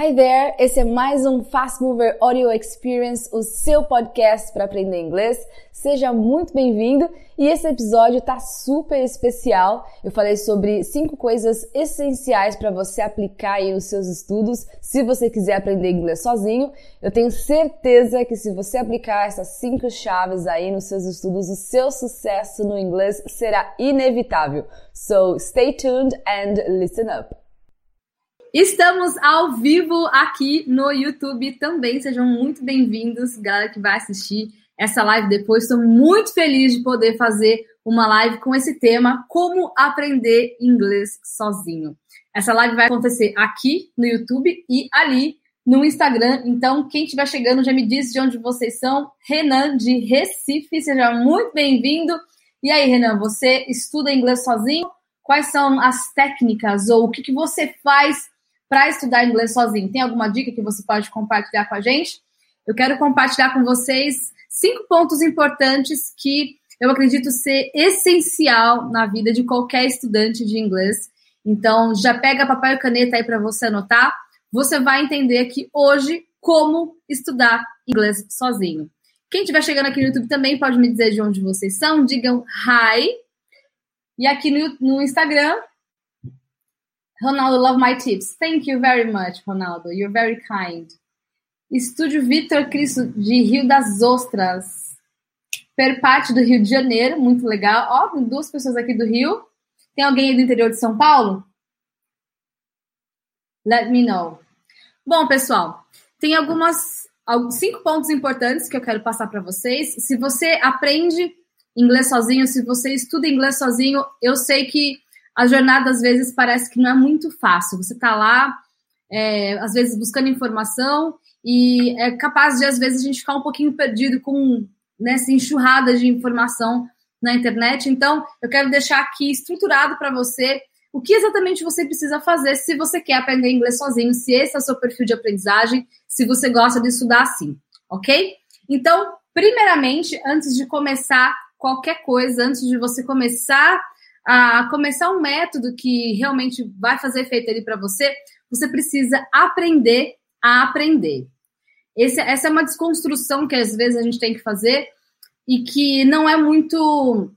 Hi there! Esse é mais um Fast Mover Audio Experience, o seu podcast para aprender inglês. Seja muito bem-vindo e esse episódio tá super especial. Eu falei sobre cinco coisas essenciais para você aplicar aí nos seus estudos, se você quiser aprender inglês sozinho. Eu tenho certeza que se você aplicar essas cinco chaves aí nos seus estudos, o seu sucesso no inglês será inevitável. So stay tuned and listen up. Estamos ao vivo aqui no YouTube também. Sejam muito bem-vindos, galera que vai assistir essa live depois. Estou muito feliz de poder fazer uma live com esse tema: Como aprender inglês sozinho. Essa live vai acontecer aqui no YouTube e ali no Instagram. Então, quem estiver chegando já me diz de onde vocês são. Renan, de Recife, seja muito bem-vindo. E aí, Renan, você estuda inglês sozinho? Quais são as técnicas ou o que, que você faz para estudar inglês sozinho? Tem alguma dica que você pode compartilhar com a gente? Eu quero compartilhar com vocês cinco pontos importantes que eu acredito ser essencial na vida de qualquer estudante de inglês. Então, já pega papel e caneta aí para você anotar. Você vai entender aqui hoje como estudar inglês sozinho. Quem estiver chegando aqui no YouTube também pode me dizer de onde vocês são. Digam hi. E aqui no, no Instagram, Ronaldo, love my tips. Thank you very much, Ronaldo. You're very kind. Estúdio Vitor Cristo, de Rio das Ostras. Perpate do Rio de Janeiro, muito legal. Ó, tem duas pessoas aqui do Rio. Tem alguém aí do interior de São Paulo? Let me know. Bom, pessoal, tem algumas cinco pontos importantes que eu quero passar para vocês. Se você aprende inglês sozinho, se você estuda inglês sozinho, eu sei que a jornada às vezes parece que não é muito fácil. Você está lá, é, às vezes buscando informação e é capaz de às vezes a gente ficar um pouquinho perdido com nessa enxurrada de informação na internet. Então, eu quero deixar aqui estruturado para você o que exatamente você precisa fazer se você quer aprender inglês sozinho, se esse é o seu perfil de aprendizagem, se você gosta de estudar assim, ok? Então, primeiramente, antes de começar qualquer coisa, antes de você começar a começar um método que realmente vai fazer efeito ali para você, você precisa aprender a aprender. Esse, essa é uma desconstrução que às vezes a gente tem que fazer e que não é muito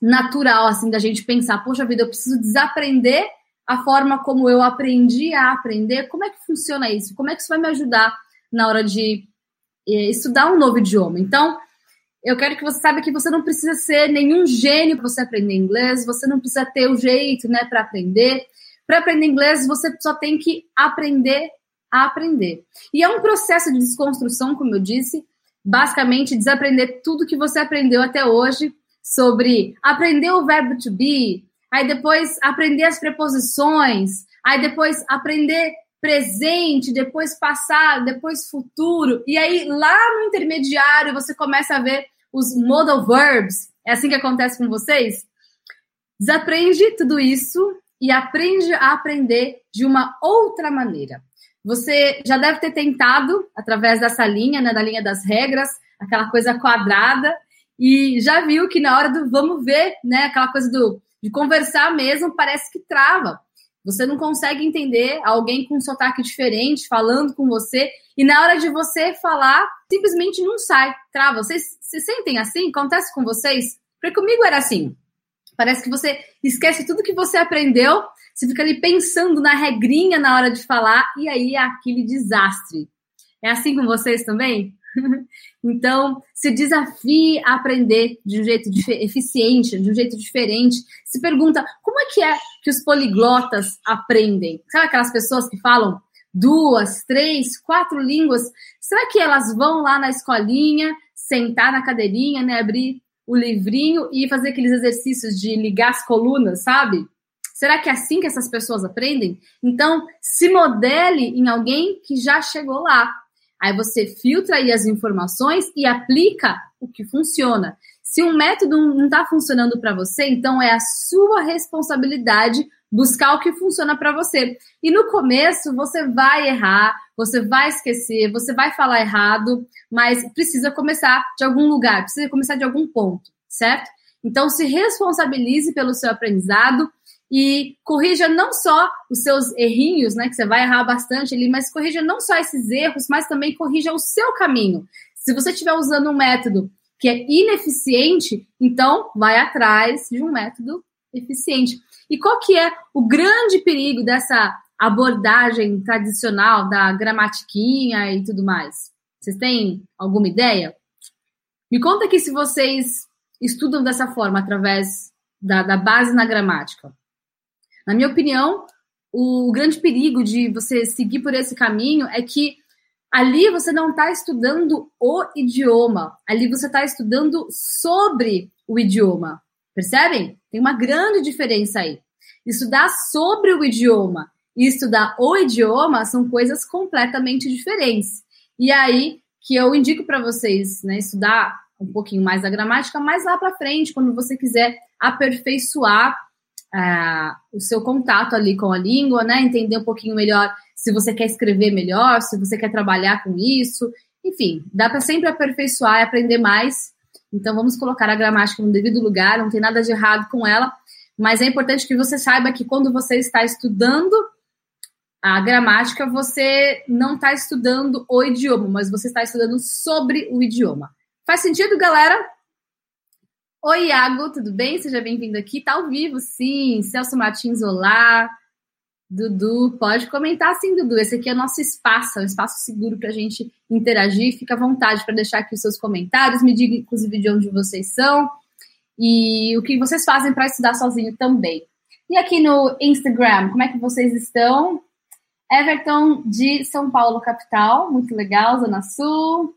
natural assim da gente pensar, poxa vida, eu preciso desaprender a forma como eu aprendi a aprender. Como é que funciona isso? Como é que isso vai me ajudar na hora de eh, estudar um novo idioma? Então, eu quero que você saiba que você não precisa ser nenhum gênio para você aprender inglês, você não precisa ter o jeito, né, para aprender. Para aprender inglês, você só tem que aprender a aprender. E é um processo de desconstrução, como eu disse, basicamente desaprender tudo que você aprendeu até hoje sobre aprender o verbo to be, aí depois aprender as preposições, aí depois aprender presente, depois passado, depois futuro. E aí lá no intermediário você começa a ver os modal verbs. É assim que acontece com vocês? Desaprende tudo isso e aprende a aprender de uma outra maneira. Você já deve ter tentado, através dessa linha, né, da linha das regras, aquela coisa quadrada, e já viu que na hora do vamos ver, né, aquela coisa do, de conversar mesmo, parece que trava. Você não consegue entender alguém com um sotaque diferente falando com você e na hora de você falar, simplesmente não sai, trava. Vocês se sentem assim? Acontece com vocês? Porque comigo era assim. Parece que você esquece tudo que você aprendeu, você fica ali pensando na regrinha na hora de falar e aí é aquele desastre. É assim com vocês também? Então, se desafie a aprender de um jeito eficiente, de um jeito diferente. Se pergunta como é que é que os poliglotas aprendem? Sabe aquelas pessoas que falam duas, três, quatro línguas? Será que elas vão lá na escolinha, sentar na cadeirinha, né, abrir o livrinho e fazer aqueles exercícios de ligar as colunas, sabe? Será que é assim que essas pessoas aprendem? Então, se modele em alguém que já chegou lá. Aí você filtra aí as informações e aplica o que funciona. Se um método não está funcionando para você, então é a sua responsabilidade buscar o que funciona para você. E no começo você vai errar, você vai esquecer, você vai falar errado, mas precisa começar de algum lugar, precisa começar de algum ponto, certo? Então se responsabilize pelo seu aprendizado e corrija não só os seus errinhos, né, que você vai errar bastante ali, mas corrija não só esses erros, mas também corrija o seu caminho. Se você estiver usando um método que é ineficiente, então vai atrás de um método eficiente. E qual que é o grande perigo dessa abordagem tradicional da gramatiquinha e tudo mais? Vocês têm alguma ideia? Me conta aqui se vocês estudam dessa forma, através da, da base na gramática. Na minha opinião, o grande perigo de você seguir por esse caminho é que ali você não está estudando o idioma, ali você está estudando sobre o idioma. Percebem? Tem uma grande diferença aí. Estudar sobre o idioma e estudar o idioma são coisas completamente diferentes. E aí que eu indico para vocês, né, estudar um pouquinho mais da gramática, mais lá para frente, quando você quiser aperfeiçoar uh, o seu contato ali com a língua, né, entender um pouquinho melhor se você quer escrever melhor, se você quer trabalhar com isso, enfim, dá para sempre aperfeiçoar e aprender mais. Então vamos colocar a gramática no devido lugar, não tem nada de errado com ela, mas é importante que você saiba que quando você está estudando a gramática, você não está estudando o idioma, mas você está estudando sobre o idioma. Faz sentido, galera? Oi, Iago, tudo bem? Seja bem-vindo aqui. Tá ao vivo, sim. Celso Martins, olá. Dudu, pode comentar sim, Dudu. Esse aqui é o nosso espaço, é um espaço seguro para a gente interagir. Fica à vontade para deixar aqui os seus comentários. Me diga, inclusive, de onde vocês são e o que vocês fazem para estudar sozinho também. E aqui no Instagram, como é que vocês estão? Everton de São Paulo, capital. Muito legal, Zona Sul.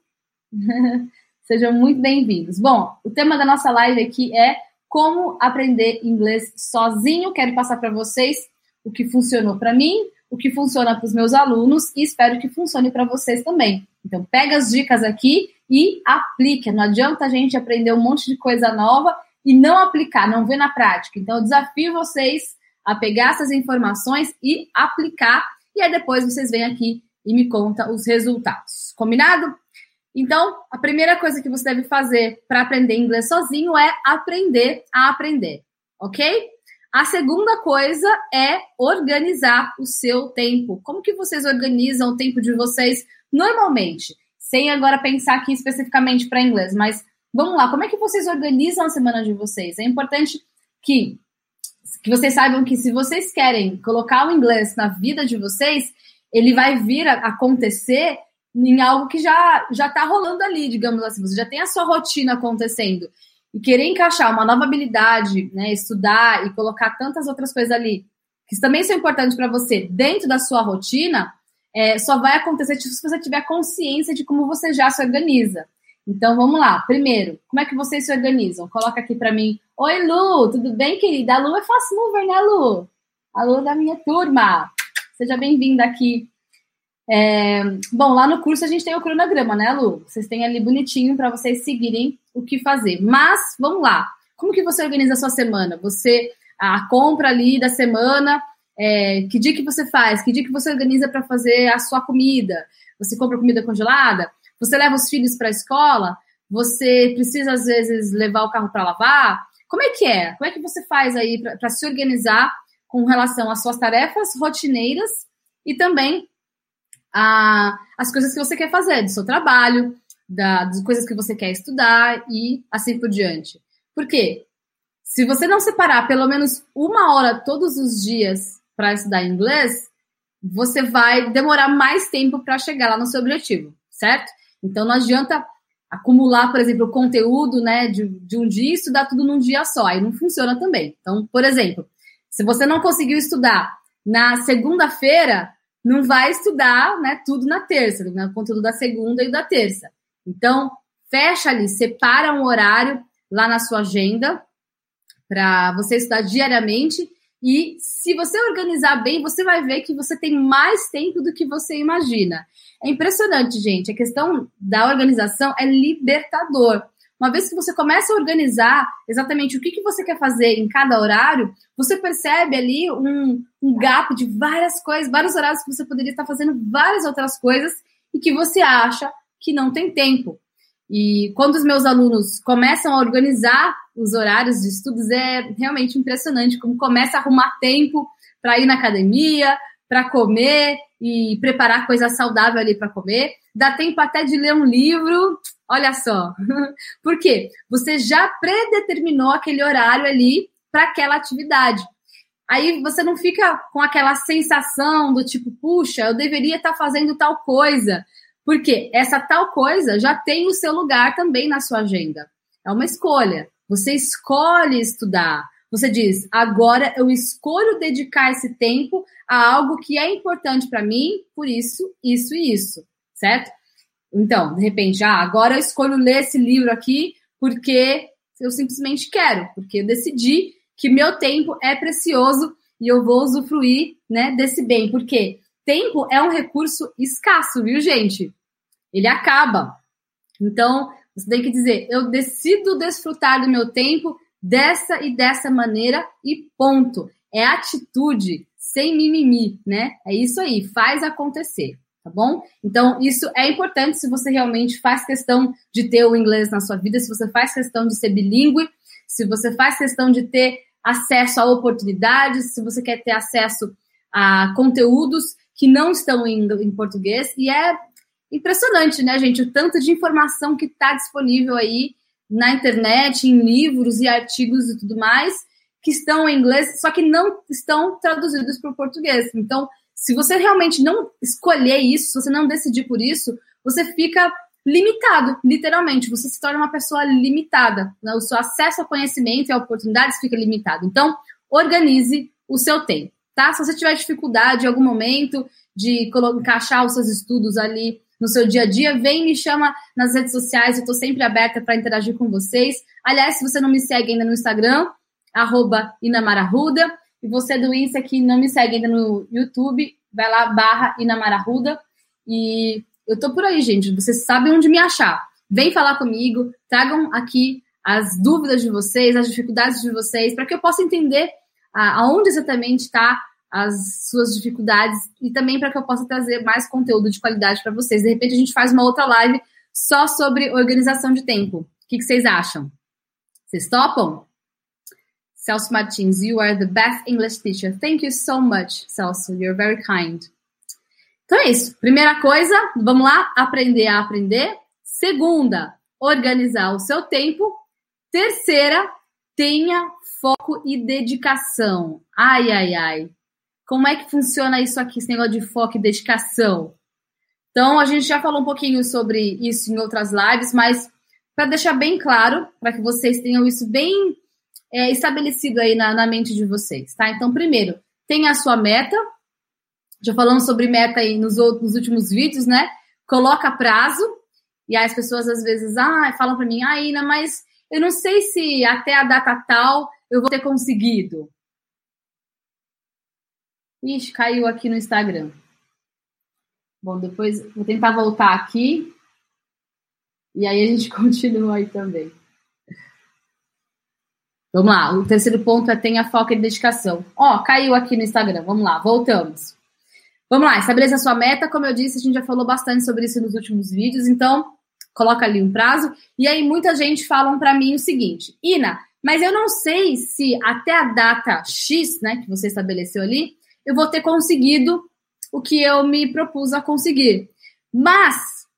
Sejam muito bem-vindos. Bom, o tema da nossa live aqui é como aprender inglês sozinho. Quero passar para vocês o que funcionou para mim, o que funciona para os meus alunos e espero que funcione para vocês também. Então, pega as dicas aqui e aplica. Não adianta a gente aprender um monte de coisa nova e não aplicar, não ver na prática. Então, eu desafio vocês a pegar essas informações e aplicar e aí depois vocês vêm aqui e me conta os resultados. Combinado? Então, a primeira coisa que você deve fazer para aprender inglês sozinho é aprender a aprender, ok? A segunda coisa é organizar o seu tempo. Como que vocês organizam o tempo de vocês normalmente? Sem agora pensar aqui especificamente para inglês, mas vamos lá, como é que vocês organizam a semana de vocês? É importante que que vocês saibam que se vocês querem colocar o inglês na vida de vocês, ele vai vir a acontecer em algo que já já está rolando ali, digamos assim. Você já tem a sua rotina acontecendo e querer encaixar uma nova habilidade, né, estudar e colocar tantas outras coisas ali que também são importantes para você dentro da sua rotina, é, só vai acontecer se você tiver consciência de como você já se organiza. Então vamos lá. Primeiro, como é que vocês se organizam? Coloca aqui para mim. Oi, Lu, tudo bem, querida? A Lu é fast mover, né, Lu? A Lu é da minha turma. Seja bem-vinda aqui. É... Bom, lá no curso a gente tem o cronograma, né, Lu? Vocês têm ali bonitinho para vocês seguirem o que fazer. Mas vamos lá. Como que você organiza a sua semana? Você a compra ali da semana, é... que dia que você faz? Que dia que você organiza para fazer a sua comida? Você compra comida congelada? Você leva os filhos para a escola? Você precisa, às vezes, levar o carro para lavar? Como é que é? Como é que você faz aí para se organizar com relação às suas tarefas rotineiras e também a, as coisas que você quer fazer, do seu trabalho, da, das coisas que você quer estudar e assim por diante? Por quê? Se você não separar pelo menos uma hora todos os dias para estudar inglês, você vai demorar mais tempo para chegar lá no seu objetivo, certo? Então não adianta acumular, por exemplo, o conteúdo né, de, de um dia e estudar tudo num dia só. Aí não funciona também. Então, por exemplo, se você não conseguiu estudar na segunda-feira, não vai estudar né, tudo na terça, né, o conteúdo da segunda e da terça. Então, fecha ali, separa um horário lá na sua agenda para você estudar diariamente e se você organizar bem, você vai ver que você tem mais tempo do que você imagina. É impressionante, gente. A questão da organização é libertador. Uma vez que você começa a organizar exatamente o que, que você quer fazer em cada horário, você percebe ali um, um gap de várias coisas, vários horários que você poderia estar fazendo várias outras coisas e que você acha que não tem tempo. E quando os meus alunos começam a organizar os horários de estudos, é realmente impressionante como começa a arrumar tempo para ir na academia, para comer e preparar coisa saudável ali para comer. Dá tempo até de ler um livro, olha só. Por quê? Você já predeterminou aquele horário ali para aquela atividade. Aí você não fica com aquela sensação do tipo, puxa, eu deveria estar tá fazendo tal coisa. Porque essa tal coisa já tem o seu lugar também na sua agenda. É uma escolha. Você escolhe estudar. Você diz, agora eu escolho dedicar esse tempo a algo que é importante para mim, por isso, isso e isso, certo? Então, de repente, ah, agora eu escolho ler esse livro aqui porque eu simplesmente quero, porque eu decidi que meu tempo é precioso e eu vou usufruir, né, desse bem. Porque tempo é um recurso escasso, viu, gente? Ele acaba. Então, você tem que dizer, eu decido desfrutar do meu tempo dessa e dessa maneira e ponto. É atitude, sem mimimi, né? É isso aí, faz acontecer, tá bom? Então, isso é importante se você realmente faz questão de ter o inglês na sua vida, se você faz questão de ser bilíngue, se você faz questão de ter acesso a oportunidades, se você quer ter acesso a conteúdos que não estão em, em português. E é impressionante, né, gente? O tanto de informação que está disponível aí na internet, em livros e artigos e tudo mais, que estão em inglês, só que não estão traduzidos para o português. Então, se você realmente não escolher isso, se você não decidir por isso, você fica limitado, literalmente. Você se torna uma pessoa limitada. Né? O seu acesso ao conhecimento e a oportunidades fica limitado. Então, organize o seu tempo, tá? Se você tiver dificuldade em algum momento de encaixar os seus estudos ali no seu dia a dia, vem me chama nas redes sociais, eu estou sempre aberta para interagir com vocês. Aliás, se você não me segue ainda no Instagram, arroba Inamararuda, e você do Insta que não me segue ainda no YouTube, vai lá, barra Inamararuda, e eu tô por aí, gente. Vocês sabem onde me achar. Vem falar comigo, tragam aqui as dúvidas de vocês, as dificuldades de vocês, para que eu possa entender aonde exatamente está as suas dificuldades e também para que eu possa trazer mais conteúdo de qualidade para vocês. De repente a gente faz uma outra live só sobre organização de tempo. O que, que vocês acham? Vocês topam? Celso Martins, you are the best English teacher. Thank you so much, Celso. You're very kind. Então é isso. Primeira coisa, vamos lá, aprender a aprender. Segunda, organizar o seu tempo. Terceira, tenha foco e dedicação. Ai, ai, ai. Como é que funciona isso aqui, esse negócio de foco e dedicação? Então, a gente já falou um pouquinho sobre isso em outras lives, mas para deixar bem claro, para que vocês tenham isso bem é, estabelecido aí na, na mente de vocês, tá? Então, primeiro, tenha a sua meta, já falamos sobre meta aí nos, outros, nos últimos vídeos, né? Coloca prazo, e aí as pessoas às vezes ah, falam para mim, ah, Ina, mas eu não sei se até a data tal eu vou ter conseguido. Ixi, caiu aqui no Instagram. Bom, depois vou tentar voltar aqui. E aí a gente continua aí também. Vamos lá, o terceiro ponto é tenha foco e dedicação. Ó, caiu aqui no Instagram. Vamos lá, voltamos. Vamos lá, estabeleça sua meta. Como eu disse, a gente já falou bastante sobre isso nos últimos vídeos, então coloca ali um prazo. E aí muita gente fala para mim o seguinte: Ina, mas eu não sei se até a data X, né, que você estabeleceu ali, eu vou ter conseguido o que eu me propus a conseguir. Mas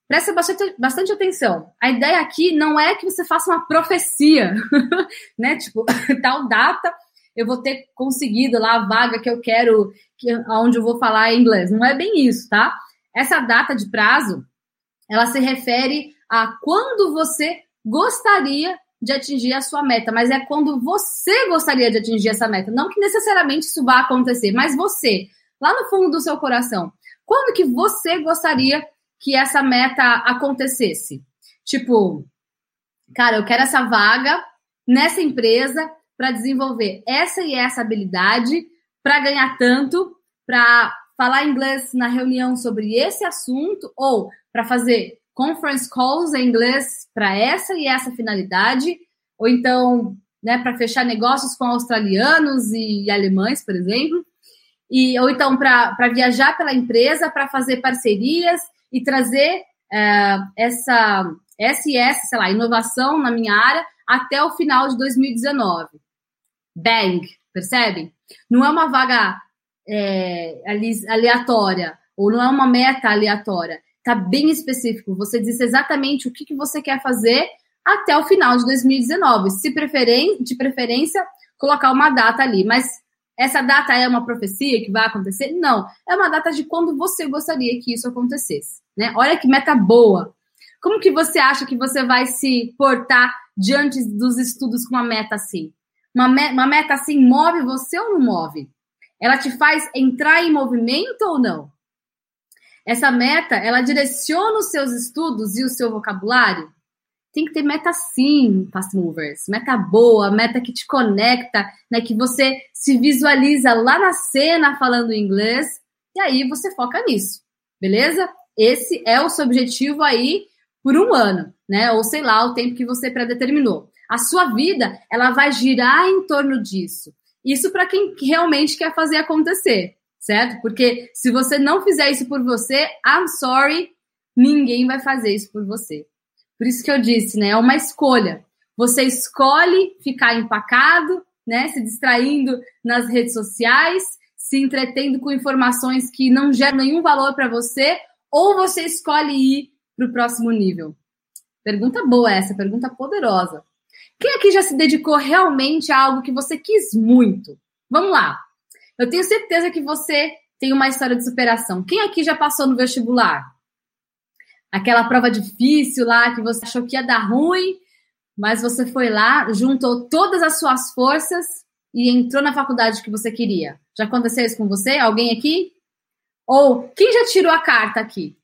presta bastante, bastante atenção. A ideia aqui não é que você faça uma profecia, né? Tipo, tal data eu vou ter conseguido lá a vaga que eu quero, que, onde eu vou falar inglês. Não é bem isso, tá? Essa data de prazo, ela se refere a quando você gostaria de atingir a sua meta, mas é quando você gostaria de atingir essa meta. Não que necessariamente isso vá acontecer, mas você, lá no fundo do seu coração, quando que você gostaria que essa meta acontecesse? Tipo, cara, eu quero essa vaga nessa empresa para desenvolver essa e essa habilidade, para ganhar tanto, para falar inglês na reunião sobre esse assunto, ou para fazer conference calls em inglês para essa e essa finalidade, ou então né, para fechar negócios com australianos e alemães, por exemplo, e, ou então para viajar pela empresa, para fazer parcerias e trazer uh, essa SS, sei lá, inovação na minha área até o final de 2019. Bang, percebem? Não é uma vaga é, aleatória, ou não é uma meta aleatória. Está bem específico. Você diz exatamente o que, que você quer fazer até o final de 2019. Se preferen de preferência, colocar uma data ali. Mas essa data é uma profecia que vai acontecer? Não. É uma data de quando você gostaria que isso acontecesse. Né? Olha que meta boa. Como que você acha que você vai se portar diante dos estudos com uma meta assim? Uma, me uma meta assim move você ou não move? Ela te faz entrar em movimento ou não? Essa meta, ela direciona os seus estudos e o seu vocabulário? Tem que ter meta sim, fast movers. Meta boa, meta que te conecta, né? Que você se visualiza lá na cena falando inglês. E aí você foca nisso, beleza? Esse é o seu objetivo aí por um ano, né? Ou sei lá, o tempo que você predeterminou. A sua vida, ela vai girar em torno disso. Isso para quem realmente quer fazer acontecer, certo? Porque se você não fizer isso por você, I'm sorry, ninguém vai fazer isso por você. Por isso que eu disse, né? É uma escolha. Você escolhe ficar empacado, né? Se distraindo nas redes sociais, se entretendo com informações que não geram nenhum valor para você, ou você escolhe ir para o próximo nível? Pergunta boa essa, pergunta poderosa. Quem aqui já se dedicou realmente a algo que você quis muito? Vamos lá. Eu tenho certeza que você tem uma história de superação. Quem aqui já passou no vestibular? Aquela prova difícil lá que você achou que ia dar ruim, mas você foi lá, juntou todas as suas forças e entrou na faculdade que você queria. Já aconteceu isso com você? Alguém aqui? Ou quem já tirou a carta aqui?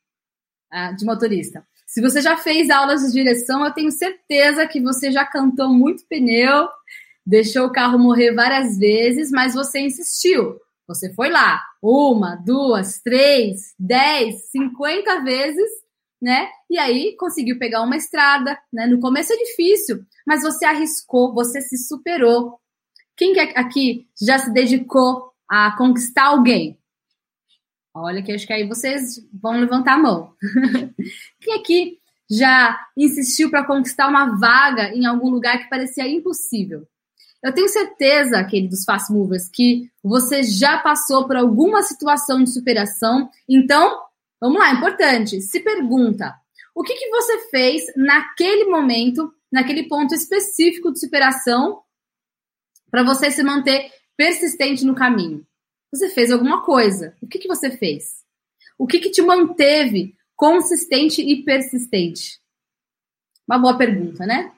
de motorista. Se você já fez aulas de direção, eu tenho certeza que você já cantou muito pneu, deixou o carro morrer várias vezes, mas você insistiu. Você foi lá uma, duas, três, dez, cinquenta vezes, né? E aí conseguiu pegar uma estrada, né? No começo é difícil, mas você arriscou, você se superou. Quem aqui já se dedicou a conquistar alguém? Olha que acho que aí vocês vão levantar a mão. Quem aqui já insistiu para conquistar uma vaga em algum lugar que parecia impossível? Eu tenho certeza, queridos fast movers, que você já passou por alguma situação de superação. Então, vamos lá, importante. Se pergunta: o que, que você fez naquele momento, naquele ponto específico de superação, para você se manter persistente no caminho? Você fez alguma coisa. O que, que você fez? O que, que te manteve consistente e persistente? Uma boa pergunta, né?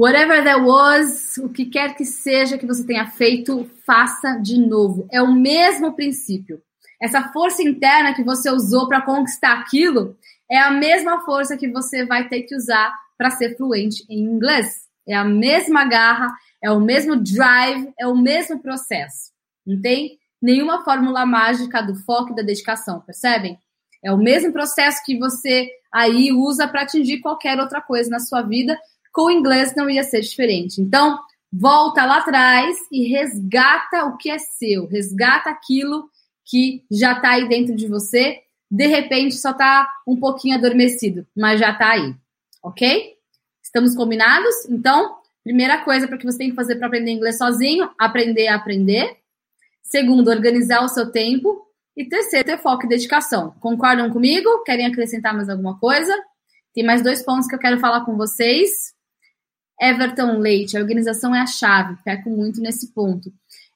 Whatever that was, o que quer que seja que você tenha feito, faça de novo. É o mesmo princípio. Essa força interna que você usou para conquistar aquilo é a mesma força que você vai ter que usar para ser fluente em inglês. É a mesma garra, é o mesmo drive, é o mesmo processo. Não tem nenhuma fórmula mágica do foco e da dedicação, percebem? É o mesmo processo que você aí usa para atingir qualquer outra coisa na sua vida. Com o inglês não ia ser diferente. Então, volta lá atrás e resgata o que é seu, resgata aquilo que já está aí dentro de você. De repente, só está um pouquinho adormecido, mas já está aí, ok? Estamos combinados? Então, primeira coisa para que você tem que fazer para aprender inglês sozinho, aprender a aprender. Segundo, organizar o seu tempo. E terceiro, ter foco e dedicação. Concordam comigo? Querem acrescentar mais alguma coisa? Tem mais dois pontos que eu quero falar com vocês. Everton Leite, a organização é a chave. Peco muito nesse ponto.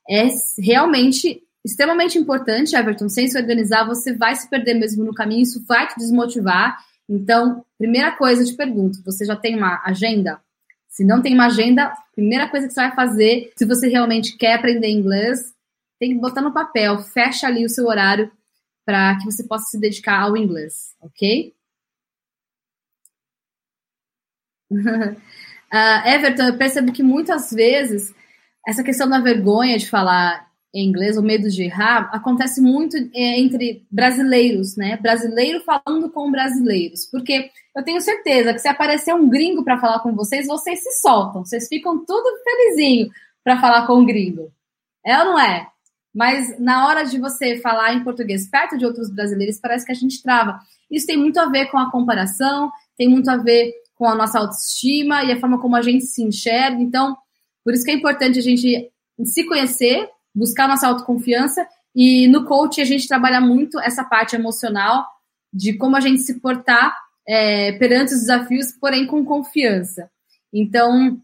É realmente extremamente importante, Everton. Sem se organizar, você vai se perder mesmo no caminho. Isso vai te desmotivar. Então, primeira coisa, eu te pergunto: você já tem uma agenda? Se não tem uma agenda, primeira coisa que você vai fazer, se você realmente quer aprender inglês, tem que botar no papel, fecha ali o seu horário para que você possa se dedicar ao inglês, ok? uh, Everton, eu percebo que muitas vezes essa questão da vergonha de falar em inglês, o medo de errar, acontece muito é, entre brasileiros, né? Brasileiro falando com brasileiros. Porque eu tenho certeza que se aparecer um gringo para falar com vocês, vocês se soltam, vocês ficam tudo felizinho para falar com o gringo. É ou não é? Mas na hora de você falar em português perto de outros brasileiros, parece que a gente trava. Isso tem muito a ver com a comparação, tem muito a ver com a nossa autoestima e a forma como a gente se enxerga. Então, por isso que é importante a gente se conhecer, buscar nossa autoconfiança e no coach a gente trabalha muito essa parte emocional de como a gente se portar é, perante os desafios, porém com confiança. Então,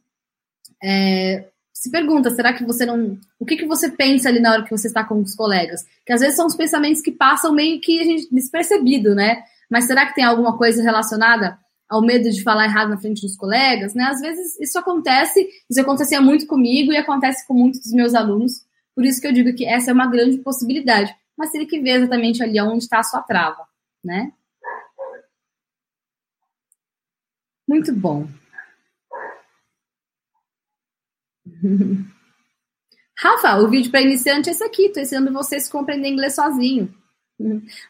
é, se pergunta, será que você não. O que, que você pensa ali na hora que você está com os colegas? Que às vezes são os pensamentos que passam meio que a gente despercebido, né? Mas será que tem alguma coisa relacionada ao medo de falar errado na frente dos colegas, né? Às vezes isso acontece, isso acontecia muito comigo e acontece com muitos dos meus alunos. Por isso que eu digo que essa é uma grande possibilidade. Mas teria que ver exatamente ali onde está a sua trava, né? Muito bom. Rafa, o vídeo para iniciante é esse aqui. Estou ensinando vocês a compreender inglês sozinho.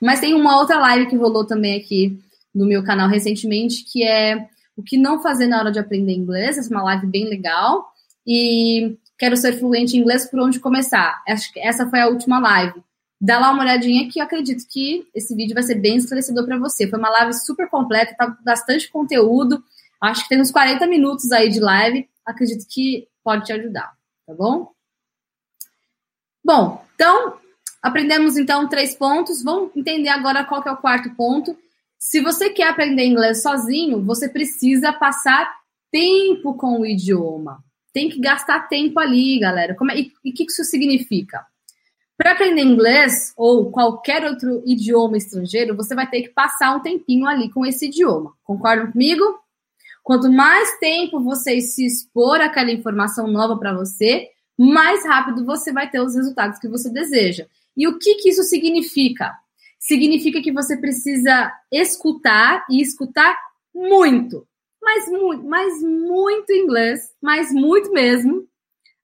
Mas tem uma outra live que rolou também aqui no meu canal recentemente, que é o que não fazer na hora de aprender inglês. Essa é uma live bem legal. E quero ser fluente em inglês por onde começar. Acho que essa foi a última live. Dá lá uma olhadinha que eu acredito que esse vídeo vai ser bem esclarecedor para você. Foi uma live super completa, tá bastante conteúdo. Acho que tem uns 40 minutos aí de live. Acredito que pode te ajudar, tá bom? Bom, então aprendemos então três pontos. Vamos entender agora qual é o quarto ponto, se você quer aprender inglês sozinho, você precisa passar tempo com o idioma. Tem que gastar tempo ali, galera. Como é, e o que isso significa? Para aprender inglês ou qualquer outro idioma estrangeiro, você vai ter que passar um tempinho ali com esse idioma. Concordam comigo? Quanto mais tempo você se expor àquela informação nova para você, mais rápido você vai ter os resultados que você deseja. E o que, que isso significa? Significa que você precisa escutar e escutar muito. Mas muito, mas muito inglês, mas muito mesmo.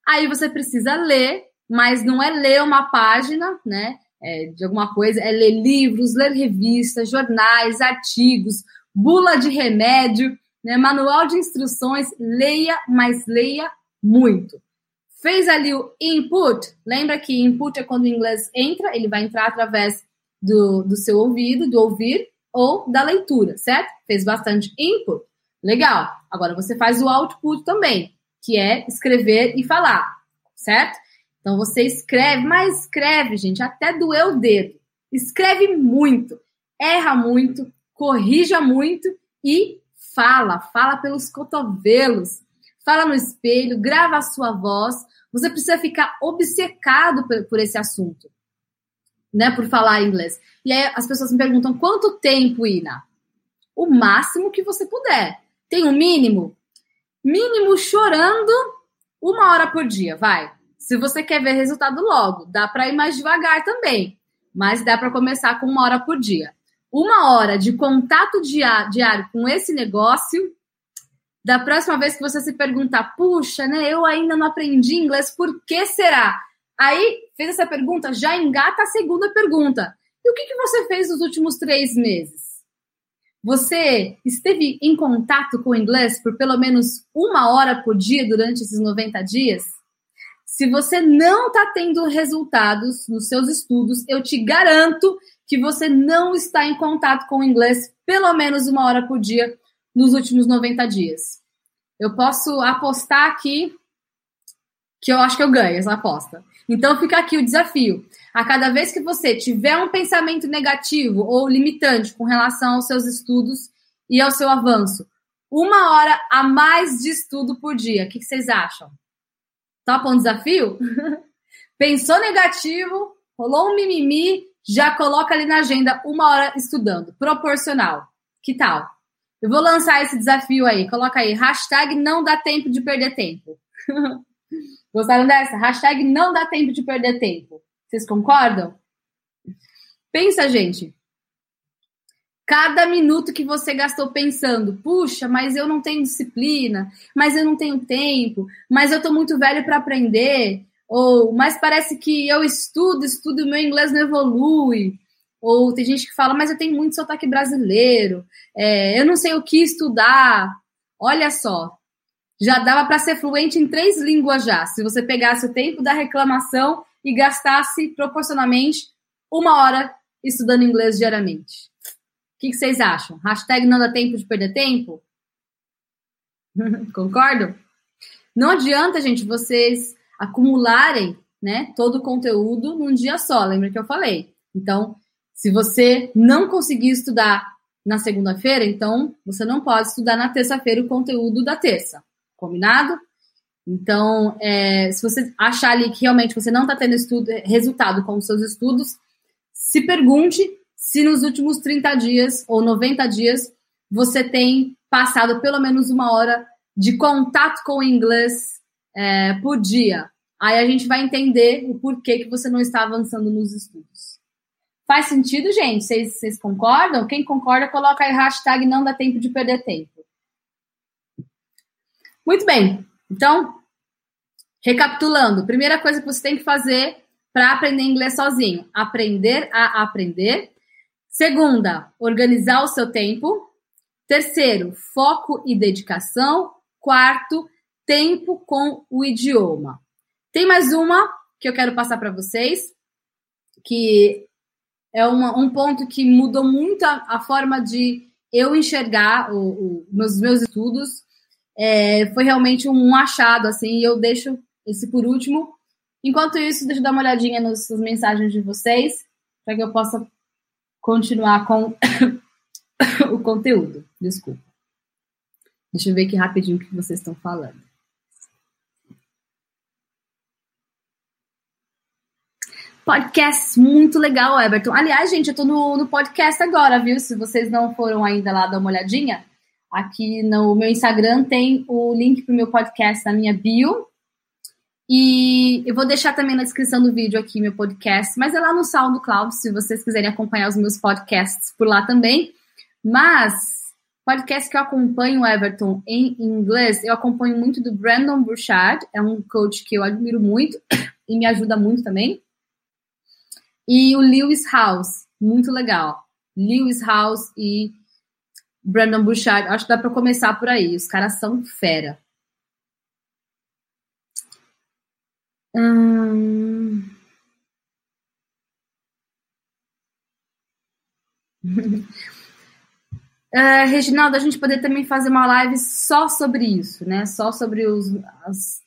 Aí você precisa ler, mas não é ler uma página, né? É, de alguma coisa, é ler livros, ler revistas, jornais, artigos, bula de remédio, né? manual de instruções. Leia, mas leia muito. Fez ali o input. Lembra que input é quando o inglês entra, ele vai entrar através do, do seu ouvido, do ouvir ou da leitura, certo? Fez bastante input. Legal. Agora você faz o output também, que é escrever e falar, certo? Então você escreve, mas escreve, gente, até doer o dedo. Escreve muito, erra muito, corrija muito e fala, fala pelos cotovelos, fala no espelho, grava a sua voz. Você precisa ficar obcecado por, por esse assunto né, por falar inglês. E aí as pessoas me perguntam quanto tempo, Ina? O máximo que você puder. Tem um mínimo? Mínimo chorando uma hora por dia, vai. Se você quer ver resultado logo, dá para ir mais devagar também, mas dá para começar com uma hora por dia. Uma hora de contato diário com esse negócio. Da próxima vez que você se perguntar, puxa, né, eu ainda não aprendi inglês, por que será? Aí, fez essa pergunta, já engata a segunda pergunta. E o que, que você fez nos últimos três meses? Você esteve em contato com o inglês por pelo menos uma hora por dia durante esses 90 dias? Se você não está tendo resultados nos seus estudos, eu te garanto que você não está em contato com o inglês pelo menos uma hora por dia nos últimos 90 dias. Eu posso apostar aqui que eu acho que eu ganho essa aposta. Então fica aqui o desafio. A cada vez que você tiver um pensamento negativo ou limitante com relação aos seus estudos e ao seu avanço, uma hora a mais de estudo por dia. O que, vocês acham? Topa um desafio? Pensou negativo, rolou um mimimi, já coloca ali na agenda uma hora estudando. Proporcional. Que tal? Eu vou lançar esse desafio aí. Coloca aí, hashtag não dá tempo de perder tempo. Gostaram dessa? Hashtag não dá tempo de perder tempo. Vocês concordam? Pensa, gente. Cada minuto que você gastou pensando, puxa, mas eu não tenho disciplina, mas eu não tenho tempo, mas eu tô muito velho para aprender, ou mas parece que eu estudo, estudo e meu inglês não evolui. Ou tem gente que fala, mas eu tenho muito sotaque brasileiro, é, eu não sei o que estudar. Olha só, já dava para ser fluente em três línguas já, se você pegasse o tempo da reclamação e gastasse proporcionalmente uma hora estudando inglês diariamente. O que, que vocês acham? Hashtag não dá tempo de perder tempo? Concordo? Não adianta, gente, vocês acumularem né, todo o conteúdo num dia só, lembra que eu falei? Então, se você não conseguir estudar na segunda-feira, então você não pode estudar na terça-feira o conteúdo da terça. Combinado? Então, é, se você achar ali que realmente você não está tendo estudo, resultado com os seus estudos, se pergunte se nos últimos 30 dias ou 90 dias você tem passado pelo menos uma hora de contato com o inglês é, por dia. Aí a gente vai entender o porquê que você não está avançando nos estudos. Faz sentido, gente? Vocês, concordam? Quem concorda, coloca aí hashtag não dá tempo de perder tempo. Muito bem. Então, recapitulando, primeira coisa que você tem que fazer para aprender inglês sozinho, aprender a aprender. Segunda, organizar o seu tempo. Terceiro, foco e dedicação. Quarto, tempo com o idioma. Tem mais uma que eu quero passar para vocês, que é uma, um ponto que mudou muito a, a forma de eu enxergar o, o, meus, meus estudos é, foi realmente um achado, assim, e eu deixo esse por último. Enquanto isso, deixa eu dar uma olhadinha nas, mensagens de vocês, para que eu possa continuar com o conteúdo. Desculpa. Deixa eu ver aqui rapidinho o que vocês estão falando. Podcast muito legal, Everton. Aliás, gente, eu tô no, no podcast agora, viu? Se vocês não foram ainda lá dar uma olhadinha, Aqui no meu Instagram tem o link para o meu podcast na minha bio. E eu vou deixar também na descrição do vídeo aqui meu podcast, mas é lá no SoundCloud, se vocês quiserem acompanhar os meus podcasts por lá também. Mas podcast que eu acompanho, Everton, em inglês, eu acompanho muito do Brandon Burchard, é um coach que eu admiro muito e me ajuda muito também. E o Lewis House, muito legal. Lewis House e Brandon Bouchard, acho que dá para começar por aí. Os caras são fera. Hum... é, Reginaldo, a gente poderia também fazer uma live só sobre isso, né? Só sobre os, as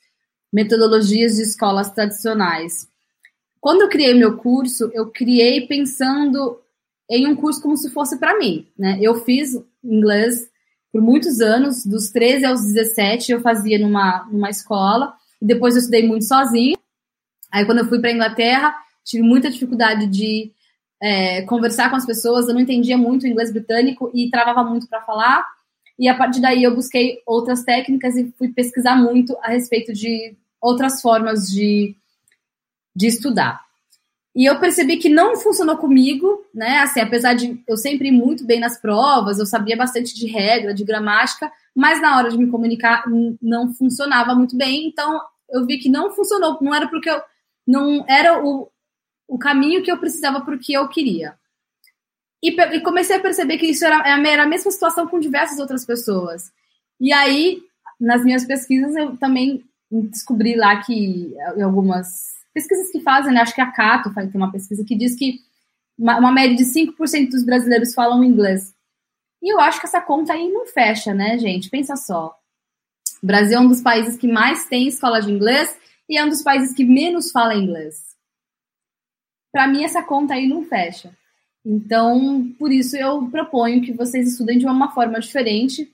metodologias de escolas tradicionais. Quando eu criei meu curso, eu criei pensando em um curso como se fosse para mim, né? Eu fiz inglês por muitos anos, dos 13 aos 17 eu fazia numa, numa escola, e depois eu estudei muito sozinho. Aí quando eu fui para Inglaterra, tive muita dificuldade de é, conversar com as pessoas, eu não entendia muito o inglês britânico e travava muito para falar. E a partir daí eu busquei outras técnicas e fui pesquisar muito a respeito de outras formas de, de estudar. E eu percebi que não funcionou comigo, né? Assim, apesar de eu sempre ir muito bem nas provas, eu sabia bastante de regra, de gramática, mas na hora de me comunicar não funcionava muito bem. Então eu vi que não funcionou, não era porque eu não era o, o caminho que eu precisava para o que eu queria. E, e, comecei a perceber que isso era, era a mesma situação com diversas outras pessoas. E aí, nas minhas pesquisas, eu também descobri lá que em algumas pesquisas que fazem, né? Acho que a Cato tem uma pesquisa que diz que uma, uma média de 5% dos brasileiros falam inglês. E eu acho que essa conta aí não fecha, né, gente? Pensa só. O Brasil é um dos países que mais tem escola de inglês e é um dos países que menos fala inglês. Para mim, essa conta aí não fecha. Então, por isso eu proponho que vocês estudem de uma forma diferente,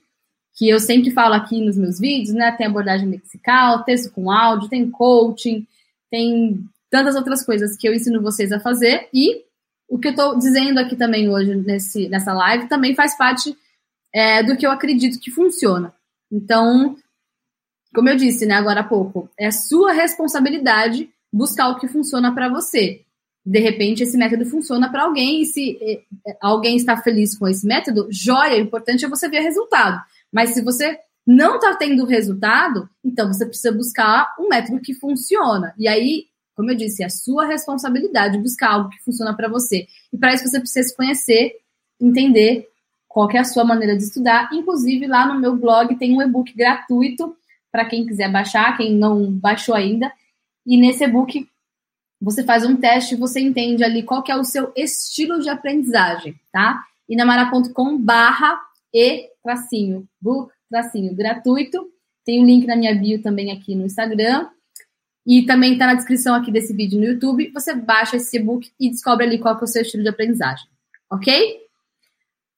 que eu sempre falo aqui nos meus vídeos, né? Tem abordagem lexical, texto com áudio, tem coaching, tem tantas outras coisas que eu ensino vocês a fazer e o que eu estou dizendo aqui também hoje nesse, nessa live também faz parte é, do que eu acredito que funciona. Então, como eu disse, né, agora há pouco, é sua responsabilidade buscar o que funciona para você. De repente, esse método funciona para alguém e se é, é, alguém está feliz com esse método, joia, o importante é você ver resultado. Mas se você não está tendo resultado, então você precisa buscar um método que funciona. E aí, como eu disse, é a sua responsabilidade buscar algo que funciona para você. E para isso você precisa se conhecer, entender qual é a sua maneira de estudar. Inclusive, lá no meu blog tem um e-book gratuito para quem quiser baixar, quem não baixou ainda. E nesse e-book você faz um teste e você entende ali qual é o seu estilo de aprendizagem, tá? Inamara.com barra e tracinho, book tracinho gratuito. Tem o um link na minha bio também aqui no Instagram. E também está na descrição aqui desse vídeo no YouTube. Você baixa esse e-book e descobre ali qual é o seu estilo de aprendizagem. Ok?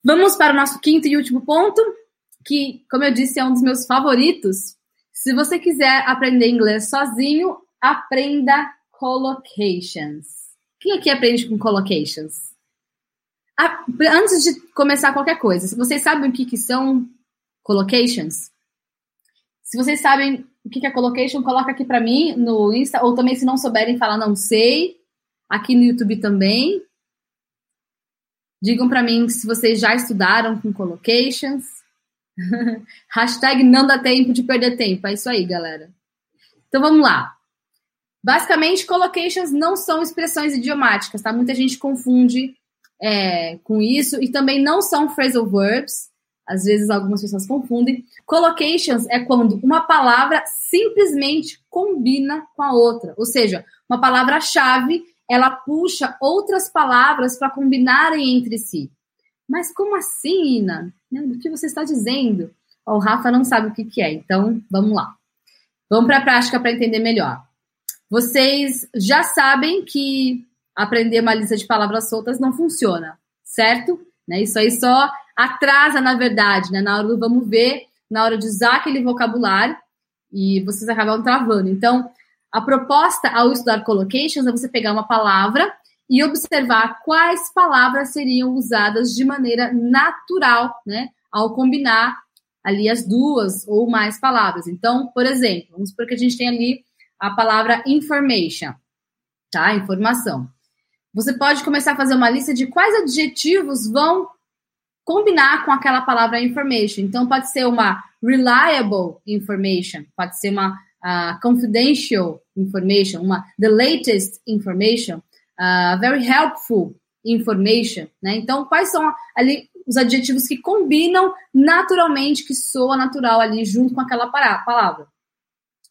Vamos para o nosso quinto e último ponto, que, como eu disse, é um dos meus favoritos. Se você quiser aprender inglês sozinho, aprenda collocations. Quem aqui aprende com collocations? Antes de começar qualquer coisa, vocês sabem o que, que são collocations? Se vocês sabem o que é collocation, coloca aqui para mim no Insta, ou também se não souberem falar não sei, aqui no YouTube também. Digam para mim se vocês já estudaram com collocations. Hashtag não dá tempo de perder tempo. É isso aí, galera. Então vamos lá. Basicamente, collocations não são expressões idiomáticas, tá? Muita gente confunde é, com isso. E também não são phrasal verbs. Às vezes algumas pessoas confundem. Collocations é quando uma palavra simplesmente combina com a outra. Ou seja, uma palavra-chave, ela puxa outras palavras para combinarem entre si. Mas como assim, Ina? O que você está dizendo? O Rafa não sabe o que, que é, então vamos lá. Vamos para a prática para entender melhor. Vocês já sabem que aprender uma lista de palavras soltas não funciona, certo? Né? Isso aí só atrasa, na verdade, né? Na hora do vamos ver, na hora de usar aquele vocabulário, e vocês acabam travando. Então, a proposta ao estudar collocations é você pegar uma palavra e observar quais palavras seriam usadas de maneira natural, né? Ao combinar ali as duas ou mais palavras. Então, por exemplo, vamos supor que a gente tem ali a palavra information, tá? Informação. Você pode começar a fazer uma lista de quais adjetivos vão combinar com aquela palavra information. Então, pode ser uma reliable information, pode ser uma uh, confidential information, uma the latest information, uh, very helpful information, né? Então, quais são ali os adjetivos que combinam naturalmente, que soa natural ali junto com aquela palavra?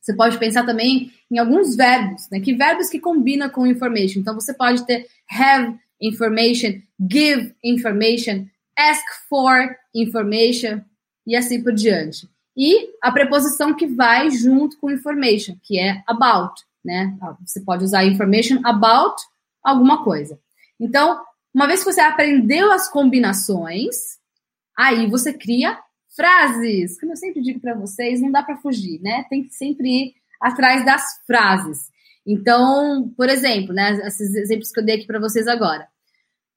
Você pode pensar também em alguns verbos, né? Que verbos que combinam com information. Então, você pode ter have information, give information, ask for information e assim por diante. E a preposição que vai junto com information, que é about, né? Você pode usar information about alguma coisa. Então, uma vez que você aprendeu as combinações, aí você cria frases. Como eu sempre digo para vocês, não dá para fugir, né? Tem que sempre ir atrás das frases. Então, por exemplo, né, esses exemplos que eu dei aqui para vocês agora.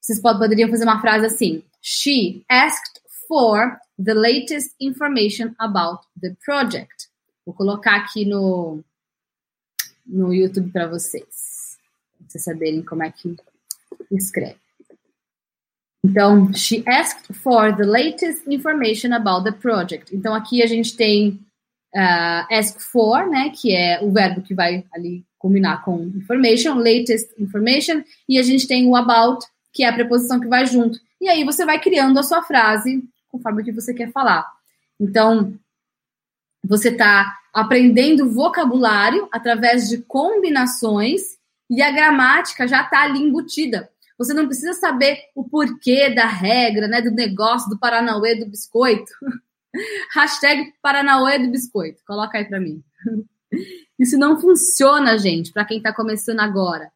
Vocês poderiam fazer uma frase assim: She asked for the latest information about the project. Vou colocar aqui no, no YouTube para vocês, pra vocês saberem como é que escreve. Então, she asked for the latest information about the project. Então, aqui a gente tem uh, ask for, né, que é o verbo que vai ali combinar com information, latest information, e a gente tem o about, que é a preposição que vai junto. E aí você vai criando a sua frase conforme o que você quer falar. Então, você está aprendendo vocabulário através de combinações e a gramática já está ali embutida. Você não precisa saber o porquê da regra, né, do negócio do Paranauê do biscoito. Hashtag Paranauê do biscoito. Coloca aí para mim. Isso não funciona, gente, para quem está começando agora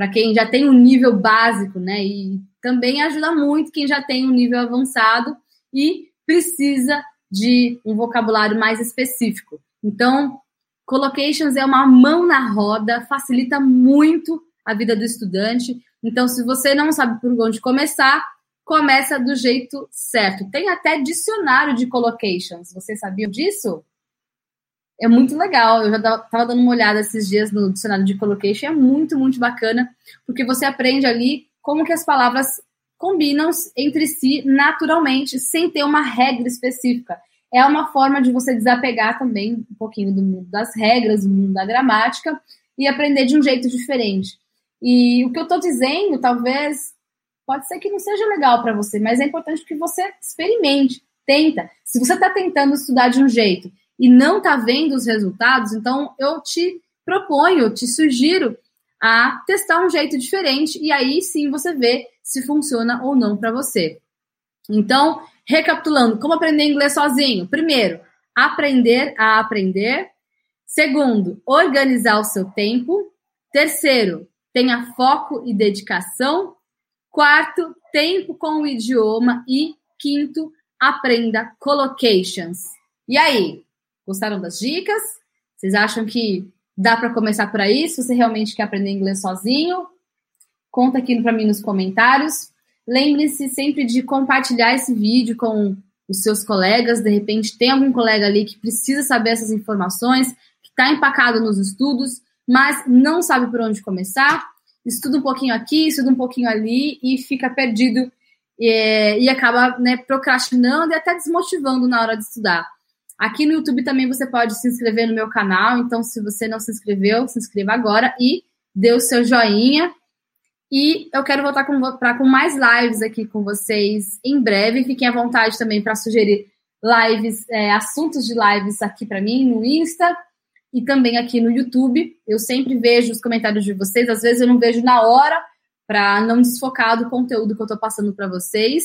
para quem já tem um nível básico, né? E também ajuda muito quem já tem um nível avançado e precisa de um vocabulário mais específico. Então, collocations é uma mão na roda, facilita muito a vida do estudante. Então, se você não sabe por onde começar, começa do jeito certo. Tem até dicionário de collocations. Vocês sabiam disso? É muito legal. Eu já estava dando uma olhada esses dias no dicionário de collocation, é muito, muito bacana, porque você aprende ali como que as palavras combinam entre si naturalmente, sem ter uma regra específica. É uma forma de você desapegar também um pouquinho do mundo das regras, do mundo da gramática, e aprender de um jeito diferente. E o que eu estou dizendo, talvez, pode ser que não seja legal para você, mas é importante que você experimente, tenta. Se você está tentando estudar de um jeito e não está vendo os resultados, então eu te proponho, te sugiro a testar um jeito diferente e aí sim você vê se funciona ou não para você. Então, recapitulando, como aprender inglês sozinho? Primeiro, aprender a aprender. Segundo, organizar o seu tempo. Terceiro, tenha foco e dedicação. Quarto, tempo com o idioma. E quinto, aprenda collocations. E aí, gostaram das dicas? Vocês acham que dá para começar por aí? Se você realmente quer aprender inglês sozinho, conta aqui para mim nos comentários. Lembre-se sempre de compartilhar esse vídeo com os seus colegas. De repente, tem algum colega ali que precisa saber essas informações, que está empacado nos estudos, mas não sabe por onde começar. Estuda um pouquinho aqui, estuda um pouquinho ali e fica perdido e, e acaba né, procrastinando e até desmotivando na hora de estudar. Aqui no YouTube também você pode se inscrever no meu canal, então se você não se inscreveu, se inscreva agora e dê o seu joinha e eu quero voltar com, pra, com mais lives aqui com vocês em breve. Fiquem à vontade também para sugerir lives, é, assuntos de lives aqui para mim no Insta e também aqui no YouTube. Eu sempre vejo os comentários de vocês, às vezes eu não vejo na hora para não desfocar do conteúdo que eu estou passando para vocês,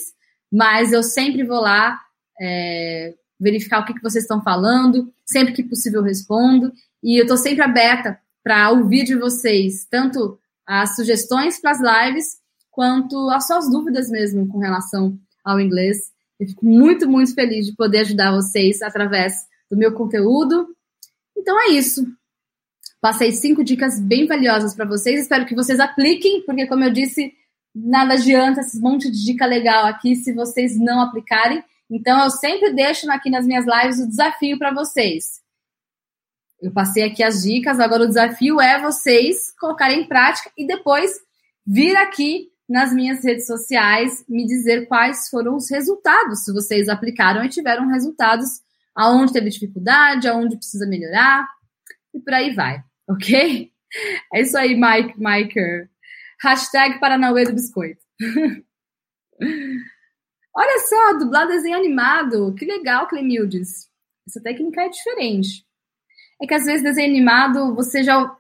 mas eu sempre vou lá é, verificar o que, que vocês estão falando, sempre que possível respondo, e eu estou sempre aberta para ouvir de vocês, tanto as sugestões para as lives, quanto as suas dúvidas mesmo com relação ao inglês. Eu fico muito, muito feliz de poder ajudar vocês através do meu conteúdo. Então é isso. Passei cinco dicas bem valiosas para vocês. Espero que vocês apliquem, porque, como eu disse, nada adianta esse monte de dica legal aqui se vocês não aplicarem. Então, eu sempre deixo aqui nas minhas lives o desafio para vocês. Eu passei aqui as dicas, agora o desafio é vocês colocarem em prática e depois vir aqui nas minhas redes sociais me dizer quais foram os resultados, se vocês aplicaram e tiveram resultados, aonde teve dificuldade, aonde precisa melhorar e por aí vai, ok? É isso aí, Mike, Mike. Hashtag Paranauê do Biscoito. Olha só, dublar desenho animado. Que legal, Clemildes. Essa técnica é diferente é que às vezes desenho animado você já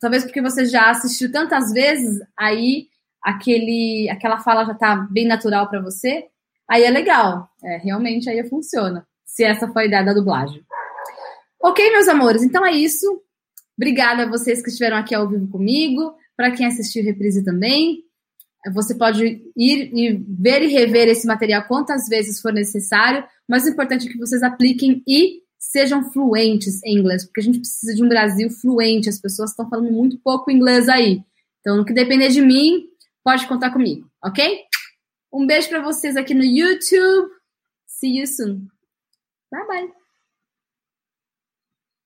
talvez porque você já assistiu tantas vezes, aí aquele aquela fala já tá bem natural para você, aí é legal. É, realmente aí funciona. Se essa foi a ideia da dublagem. OK, meus amores, então é isso. Obrigada a vocês que estiveram aqui ao vivo comigo, para quem assistiu reprise também. Você pode ir e ver e rever esse material quantas vezes for necessário, mas o importante é que vocês apliquem e sejam fluentes em inglês, porque a gente precisa de um Brasil fluente. As pessoas estão falando muito pouco inglês aí. Então, no que depender de mim, pode contar comigo, ok? Um beijo para vocês aqui no YouTube. See you soon. Bye bye.